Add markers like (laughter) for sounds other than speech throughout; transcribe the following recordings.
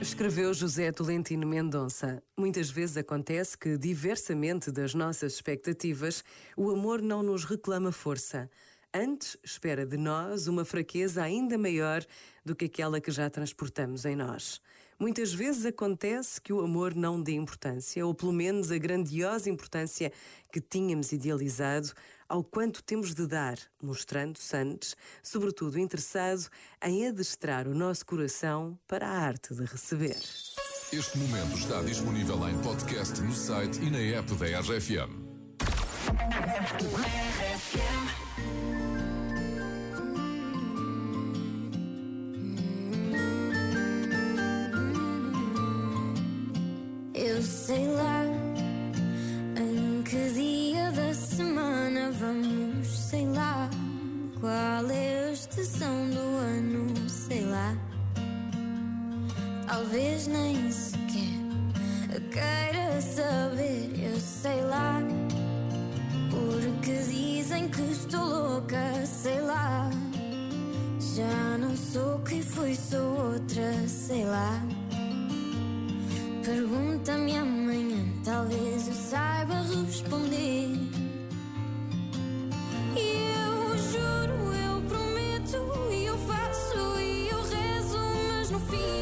Escreveu José Tolentino Mendonça. Muitas vezes acontece que, diversamente das nossas expectativas, o amor não nos reclama força. Antes, espera de nós uma fraqueza ainda maior do que aquela que já transportamos em nós. Muitas vezes acontece que o amor não dê importância, ou pelo menos a grandiosa importância que tínhamos idealizado, ao quanto temos de dar, mostrando-se antes, sobretudo interessado em adestrar o nosso coração para a arte de receber. Este momento está disponível em podcast no site e na app da RFM. Sei lá em que dia da semana vamos, sei lá qual é a estação do ano, sei lá. Talvez nem sequer queira saber, eu sei lá. Porque dizem que estou louca, sei lá. Já não sou quem fui, sou outra, sei lá. Saiba responder. E eu juro, eu prometo, e eu faço, e eu rezo, mas no fim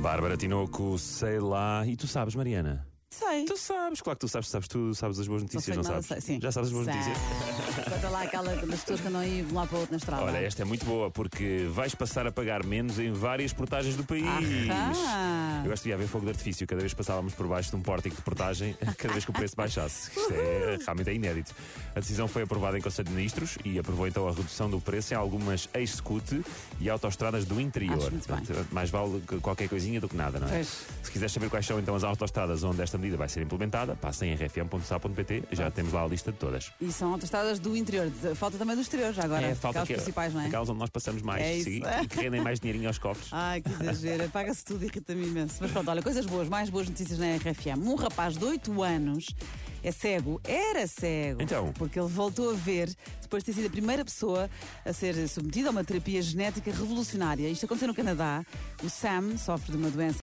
Bárbara Tinoco, sei lá. E tu sabes, Mariana? Sei. Tu sabes, claro que tu sabes, sabes, tu sabes as boas notícias, sei não, nada, sabes? sim. Já sabes as boas notícias? (laughs) Conta lá aquela das pessoas que andam aí de um lado para o outro na estrada. Olha, esta é muito boa porque vais passar a pagar menos em várias portagens do país. Ahá. Eu gosto de haver fogo de artifício cada vez que passávamos por baixo de um pórtico de portagem, (laughs) cada vez que o preço baixasse. Isto é realmente é inédito. A decisão foi aprovada em Conselho de Ministros e aprovou então a redução do preço em algumas ex-scoot e autoestradas do interior. Portanto, mais vale que qualquer coisinha do que nada, não é? Pois. Se quiseres saber quais são então as autoestradas onde esta medida vai ser implementada, passa em rfm.sa.pt, já temos lá a lista de todas. E são autostradas do interior. Falta também do exterior já agora. É, falta Aquelas que- principais, não é? Aquelas onde nós passamos mais É sim, e que rendem mais dinheirinho aos cofres. Ai, que exagero. (laughs) Paga-se tudo, irrita-me imenso. Mas pronto, olha, coisas boas, mais boas notícias na RFM. Um rapaz de 8 anos é cego, era cego. Então? Porque ele voltou a ver depois de ter sido a primeira pessoa a ser submetida a uma terapia genética revolucionária. Isto aconteceu no Canadá. O Sam sofre de uma doença